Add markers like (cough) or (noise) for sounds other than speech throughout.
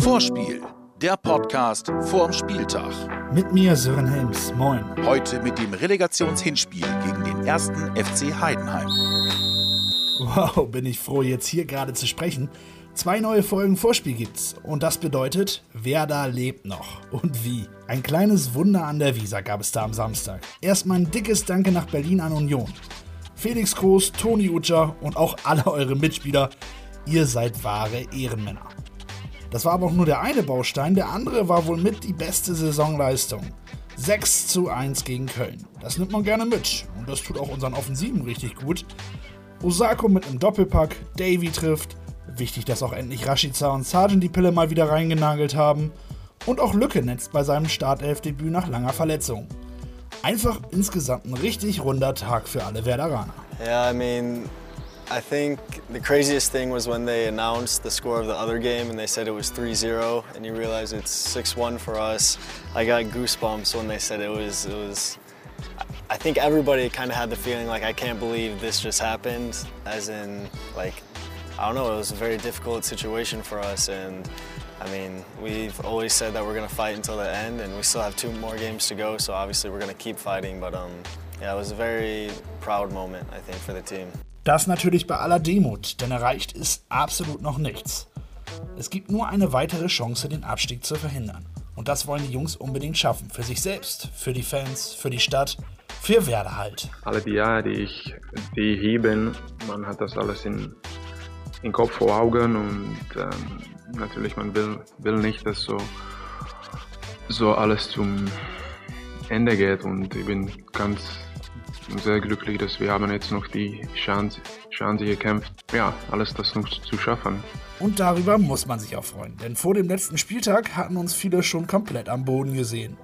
Vorspiel, der Podcast vorm Spieltag. Mit mir Sören Helms. Moin. Heute mit dem Relegationshinspiel gegen den ersten FC Heidenheim. Wow, bin ich froh, jetzt hier gerade zu sprechen. Zwei neue Folgen Vorspiel gibt's. Und das bedeutet, Werder lebt noch. Und wie? Ein kleines Wunder an der Visa gab es da am Samstag. Erstmal ein dickes Danke nach Berlin an Union. Felix Groß, Toni Utscher und auch alle eure Mitspieler. Ihr seid wahre Ehrenmänner. Das war aber auch nur der eine Baustein, der andere war wohl mit die beste Saisonleistung. 6 zu 1 gegen Köln. Das nimmt man gerne mit und das tut auch unseren Offensiven richtig gut. Osako mit einem Doppelpack, Davy trifft. Wichtig, dass auch endlich Rashica und Sargent die Pille mal wieder reingenagelt haben. Und auch Lücke netzt bei seinem Startelfdebüt nach langer Verletzung. Einfach insgesamt ein richtig runder Tag für alle Werderaner. Yeah, I mean, I think the craziest thing was when they announced the score of the other game and they said it was 3-0 and you realize it's 6-1 for us. I got goosebumps when they said it was it was I think everybody kind of had the feeling like I can't believe this just happened as in like I don't know, it was a very difficult situation for us and I mean, we've always said that we're going to fight until the end and we still have two more games to go, so obviously we're going to keep fighting, but um yeah, it was a very proud moment I think for the team. Das natürlich bei aller Demut, denn erreicht ist absolut noch nichts. Es gibt nur eine weitere Chance, den Abstieg zu verhindern. Und das wollen die Jungs unbedingt schaffen. Für sich selbst, für die Fans, für die Stadt, für Werder halt. Alle die Jahre, die ich die heben, man hat das alles in, in Kopf vor Augen und ähm, natürlich man will, will nicht, dass so, so alles zum Ende geht und ich bin ganz sehr glücklich, dass wir haben jetzt noch die Chance, Chance gekämpft, ja, alles das noch zu schaffen. Und darüber muss man sich auch freuen, denn vor dem letzten Spieltag hatten uns viele schon komplett am Boden gesehen.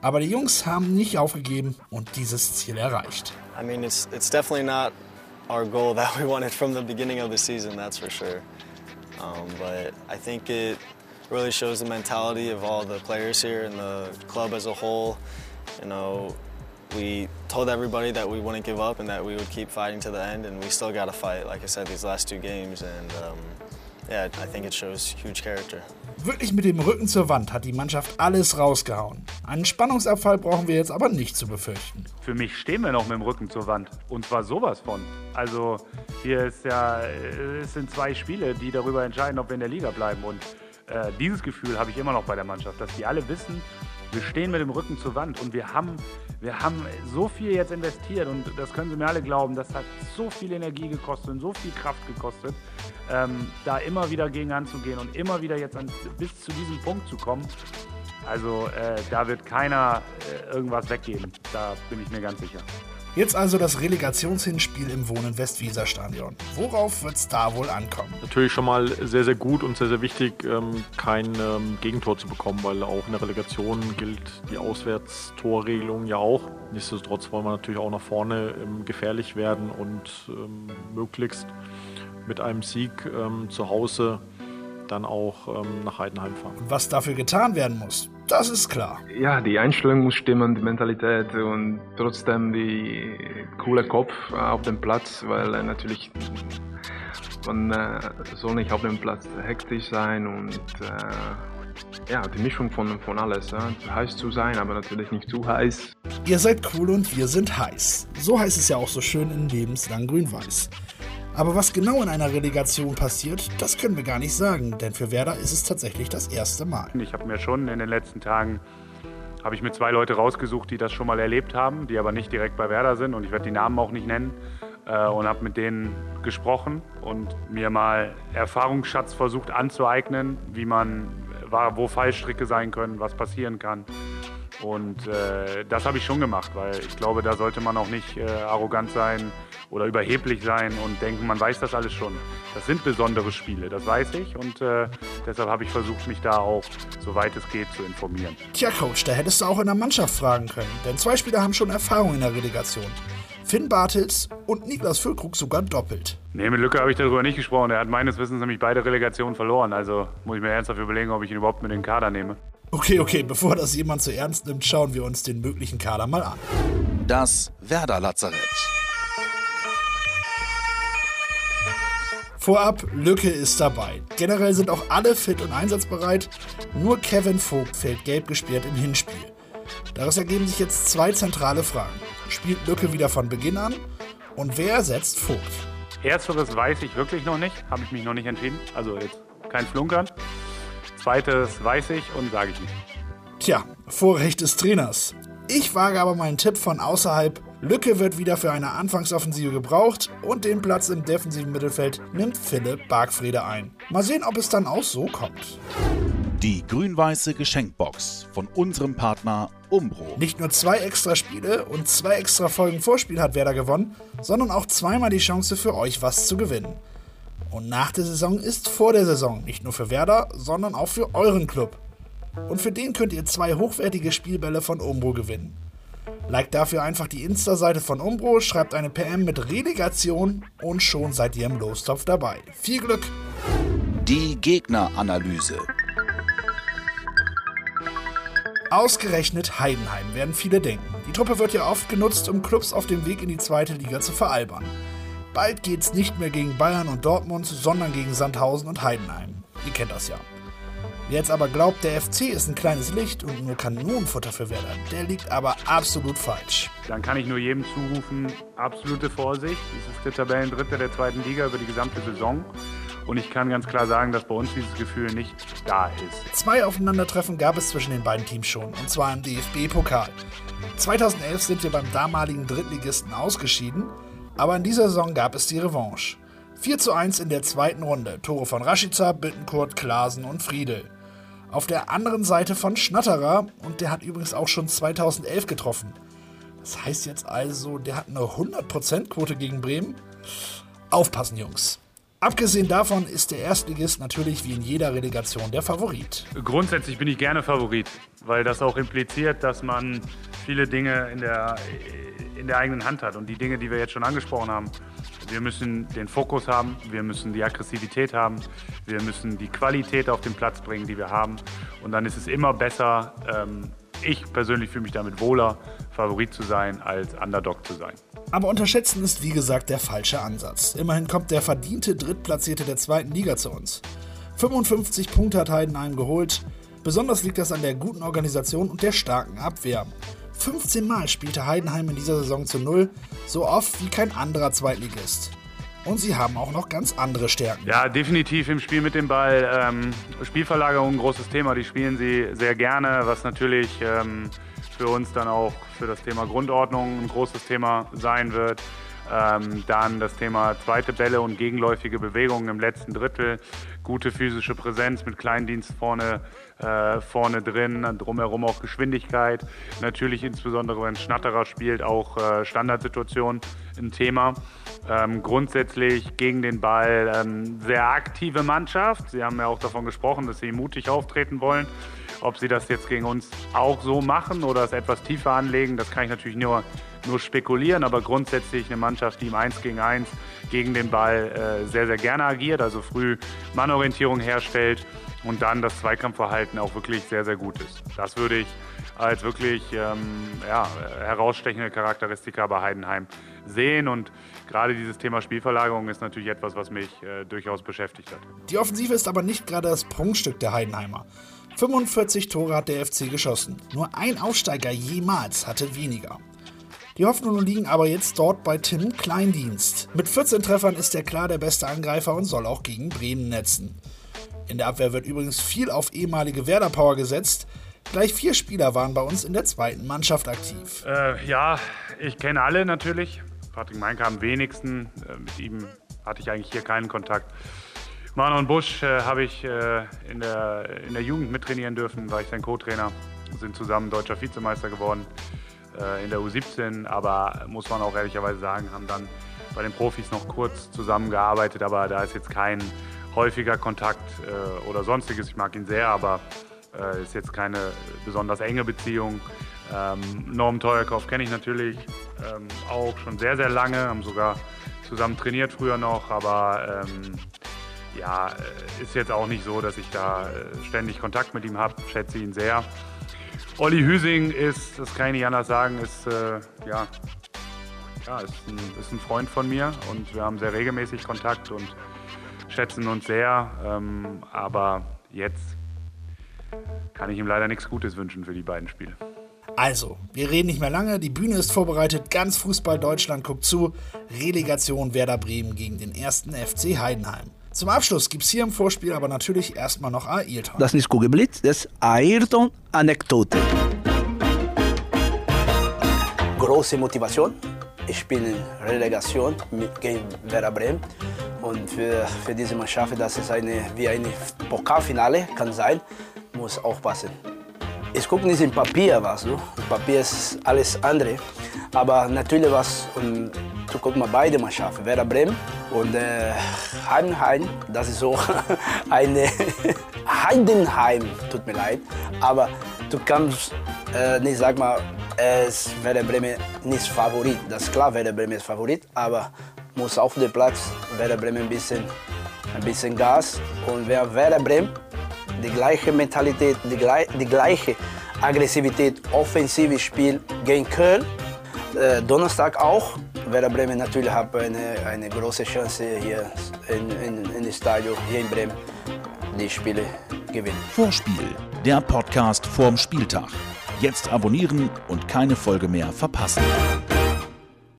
Aber die Jungs haben nicht aufgegeben und dieses Ziel erreicht. I mean, it's it's definitely not our goal (laughs) that we wanted from the beginning of the season, that's for sure. Um, but I think it really shows the mentality of all the players here and the club as a whole. You know, we told everybody that we wouldn't give up and that we would keep fighting to the end, and we still got to fight. Like I said, these last two games, and um, Wirklich mit dem Rücken zur Wand hat die Mannschaft alles rausgehauen. Einen Spannungsabfall brauchen wir jetzt aber nicht zu befürchten. Für mich stehen wir noch mit dem Rücken zur Wand. Und zwar sowas von. Also hier ist ja, es sind zwei Spiele, die darüber entscheiden, ob wir in der Liga bleiben. Und äh, dieses Gefühl habe ich immer noch bei der Mannschaft, dass die alle wissen, wir stehen mit dem Rücken zur Wand und wir haben, wir haben so viel jetzt investiert und das können Sie mir alle glauben, das hat so viel Energie gekostet und so viel Kraft gekostet, ähm, da immer wieder gegen anzugehen und immer wieder jetzt an, bis zu diesem Punkt zu kommen. Also äh, da wird keiner äh, irgendwas weggeben, da bin ich mir ganz sicher. Jetzt also das Relegationshinspiel im Wohnen Westweser-Stadion. Worauf wird es da wohl ankommen? Natürlich schon mal sehr, sehr gut und sehr, sehr wichtig, ähm, kein ähm, Gegentor zu bekommen, weil auch in der Relegation gilt die Auswärtstorregelung ja auch. Nichtsdestotrotz wollen wir natürlich auch nach vorne ähm, gefährlich werden und möglichst mit einem Sieg zu Hause dann auch nach Heidenheim fahren. Und was dafür getan werden muss, das ist klar. Ja, die Einstellung muss stimmen, die Mentalität und trotzdem die coole Kopf auf dem Platz, weil äh, natürlich man äh, soll nicht auf dem Platz hektisch sein und äh, ja, die Mischung von, von alles. Ja. Heiß zu sein, aber natürlich nicht zu heiß. Ihr seid cool und wir sind heiß. So heißt es ja auch so schön in Lebenslang Grün-Weiß. Aber was genau in einer Relegation passiert, das können wir gar nicht sagen, denn für Werder ist es tatsächlich das erste Mal. Ich habe mir schon in den letzten Tagen habe ich mir zwei Leute rausgesucht, die das schon mal erlebt haben, die aber nicht direkt bei Werder sind und ich werde die Namen auch nicht nennen äh, und habe mit denen gesprochen und mir mal Erfahrungsschatz versucht anzueignen, wie man wo Fallstricke sein können, was passieren kann. Und äh, das habe ich schon gemacht, weil ich glaube, da sollte man auch nicht äh, arrogant sein oder überheblich sein und denken, man weiß das alles schon. Das sind besondere Spiele, das weiß ich und äh, deshalb habe ich versucht, mich da auch, soweit es geht, zu informieren. Tja, Coach, da hättest du auch in der Mannschaft fragen können, denn zwei Spieler haben schon Erfahrung in der Relegation. Finn Bartels und Niklas Füllkrug sogar doppelt. Nee, mit Lücke habe ich darüber nicht gesprochen. Er hat meines Wissens nämlich beide Relegationen verloren. Also muss ich mir ernsthaft überlegen, ob ich ihn überhaupt mit in den Kader nehme. Okay, okay, bevor das jemand zu ernst nimmt, schauen wir uns den möglichen Kader mal an. Das Werder Vorab, Lücke ist dabei. Generell sind auch alle fit und einsatzbereit. Nur Kevin Vogt fällt gelb gesperrt im Hinspiel. Daraus ergeben sich jetzt zwei zentrale Fragen. Spielt Lücke wieder von Beginn an? Und wer ersetzt Vogt? Ersteres weiß ich wirklich noch nicht, habe ich mich noch nicht entschieden. Also jetzt kein Flunkern. Zweites weiß ich und sage ich nicht. Tja, Vorrecht des Trainers. Ich wage aber meinen Tipp von außerhalb. Lücke wird wieder für eine Anfangsoffensive gebraucht und den Platz im defensiven Mittelfeld nimmt Philipp Bargfrede ein. Mal sehen, ob es dann auch so kommt. Die grün-weiße Geschenkbox von unserem Partner Umbro. Nicht nur zwei extra Spiele und zwei extra Folgen Vorspiel hat Werder gewonnen, sondern auch zweimal die Chance für euch was zu gewinnen. Und nach der Saison ist vor der Saison, nicht nur für Werder, sondern auch für euren Club. Und für den könnt ihr zwei hochwertige Spielbälle von Umbro gewinnen. Like dafür einfach die Insta-Seite von Umbro, schreibt eine PM mit Relegation und schon seid ihr im Lostopf dabei. Viel Glück! Die Gegneranalyse. Ausgerechnet Heidenheim werden viele denken. Die Truppe wird ja oft genutzt, um Clubs auf dem Weg in die zweite Liga zu veralbern. Bald geht's nicht mehr gegen Bayern und Dortmund, sondern gegen Sandhausen und Heidenheim. Ihr kennt das ja. Wer jetzt aber glaubt, der FC ist ein kleines Licht und nur Kanonenfutter für Werder, der liegt aber absolut falsch. Dann kann ich nur jedem zurufen, absolute Vorsicht. Es ist der Tabellendritte der zweiten Liga über die gesamte Saison. Und ich kann ganz klar sagen, dass bei uns dieses Gefühl nicht da ist. Zwei Aufeinandertreffen gab es zwischen den beiden Teams schon, und zwar im DFB-Pokal. 2011 sind wir beim damaligen Drittligisten ausgeschieden, aber in dieser Saison gab es die Revanche. 4 zu 1 in der zweiten Runde. Tore von Rashica, Bittenkurt, Klasen und Friedel. Auf der anderen Seite von Schnatterer und der hat übrigens auch schon 2011 getroffen. Das heißt jetzt also, der hat eine 100%-Quote gegen Bremen? Aufpassen, Jungs. Abgesehen davon ist der Erstligist natürlich wie in jeder Relegation der Favorit. Grundsätzlich bin ich gerne Favorit, weil das auch impliziert, dass man viele Dinge in der, in der eigenen Hand hat. Und die Dinge, die wir jetzt schon angesprochen haben, wir müssen den Fokus haben, wir müssen die Aggressivität haben, wir müssen die Qualität auf den Platz bringen, die wir haben. Und dann ist es immer besser, ähm, ich persönlich fühle mich damit wohler, Favorit zu sein, als Underdog zu sein. Aber unterschätzen ist wie gesagt der falsche Ansatz. Immerhin kommt der verdiente Drittplatzierte der zweiten Liga zu uns. 55 Punkte hat Heidenheim geholt. Besonders liegt das an der guten Organisation und der starken Abwehr. 15 Mal spielte Heidenheim in dieser Saison zu Null, so oft wie kein anderer Zweitligist. Und sie haben auch noch ganz andere Stärken. Ja, definitiv im Spiel mit dem Ball. Ähm, Spielverlagerung ein großes Thema, die spielen sie sehr gerne, was natürlich ähm, für uns dann auch für das Thema Grundordnung ein großes Thema sein wird. Ähm, dann das Thema zweite Bälle und gegenläufige Bewegungen im letzten Drittel. Gute physische Präsenz mit Kleindienst vorne, äh, vorne drin, drumherum auch Geschwindigkeit. Natürlich insbesondere, wenn Schnatterer spielt, auch äh, Standardsituation ein Thema. Ähm, grundsätzlich gegen den Ball ähm, sehr aktive Mannschaft. Sie haben ja auch davon gesprochen, dass sie mutig auftreten wollen. Ob sie das jetzt gegen uns auch so machen oder es etwas tiefer anlegen, das kann ich natürlich nur, nur spekulieren. Aber grundsätzlich eine Mannschaft, die im 1 gegen 1 gegen den Ball äh, sehr, sehr gerne agiert, also früh Mannorientierung herstellt und dann das Zweikampfverhalten auch wirklich sehr, sehr gut ist. Das würde ich als wirklich ähm, ja, herausstechende Charakteristika bei Heidenheim sehen und gerade dieses Thema Spielverlagerung ist natürlich etwas, was mich äh, durchaus beschäftigt hat. Die Offensive ist aber nicht gerade das Prunkstück der Heidenheimer. 45 Tore hat der FC geschossen. Nur ein Aufsteiger jemals hatte weniger. Die Hoffnungen liegen aber jetzt dort bei Tim Kleindienst. Mit 14 Treffern ist er klar der beste Angreifer und soll auch gegen Bremen netzen. In der Abwehr wird übrigens viel auf ehemalige Werder Power gesetzt. Gleich vier Spieler waren bei uns in der zweiten Mannschaft aktiv. Äh, ja, ich kenne alle natürlich. Patrick Meinke am wenigsten. Äh, mit ihm hatte ich eigentlich hier keinen Kontakt. Manon Busch äh, habe ich äh, in, der, in der Jugend mittrainieren dürfen, war ich sein Co-Trainer. Sind zusammen deutscher Vizemeister geworden äh, in der U17, aber muss man auch ehrlicherweise sagen, haben dann bei den Profis noch kurz zusammengearbeitet, aber da ist jetzt kein häufiger Kontakt äh, oder sonstiges. Ich mag ihn sehr, aber äh, ist jetzt keine besonders enge Beziehung. Ähm, Norm Teuerkauf kenne ich natürlich ähm, auch schon sehr, sehr lange, haben sogar zusammen trainiert früher noch, aber ähm, ja, äh, ist jetzt auch nicht so, dass ich da äh, ständig Kontakt mit ihm habe, schätze ihn sehr. Olli Hüsing ist, das kann ich nicht anders sagen, ist, äh, ja, ja, ist, ein, ist ein Freund von mir und wir haben sehr regelmäßig Kontakt und schätzen uns sehr, ähm, aber jetzt kann ich ihm leider nichts Gutes wünschen für die beiden Spiele. Also, wir reden nicht mehr lange, die Bühne ist vorbereitet, ganz Fußball Deutschland guckt zu. Relegation Werder Bremen gegen den ersten FC Heidenheim. Zum Abschluss gibt es hier im Vorspiel aber natürlich erstmal noch Ayrton. Das ist Kugelblitz, das ist Ayrton-Anekdote. Große Motivation. Ich spiele Relegation mit, gegen Werder Bremen. Und für, für diese Mannschaft, dass es eine, wie ein Pokalfinale kann sein, muss aufpassen. Ich gucke nicht im Papier was, ne? Papier ist alles andere. Aber natürlich was, und du guckst mal beide Mannschaften, Werder Bremen und äh, Heidenheim, das ist so (laughs) eine (laughs) Heidenheim, tut mir leid. Aber du kannst äh, nicht, sag mal, es Werder Bremen nicht Favorit. Das ist klar, Werder Bremen ist Favorit, aber muss auf dem Platz Werder Bremen ein bisschen, ein bisschen Gas. Und wer Werder Bremen die gleiche Mentalität, die, die gleiche Aggressivität, offensives Spiel gegen Köln. Äh, Donnerstag auch. Werder Bremen natürlich hat eine, eine große Chance hier in, in, in das Stadion hier in Bremen die Spiele gewinnen. Vorspiel, der Podcast vorm Spieltag. Jetzt abonnieren und keine Folge mehr verpassen.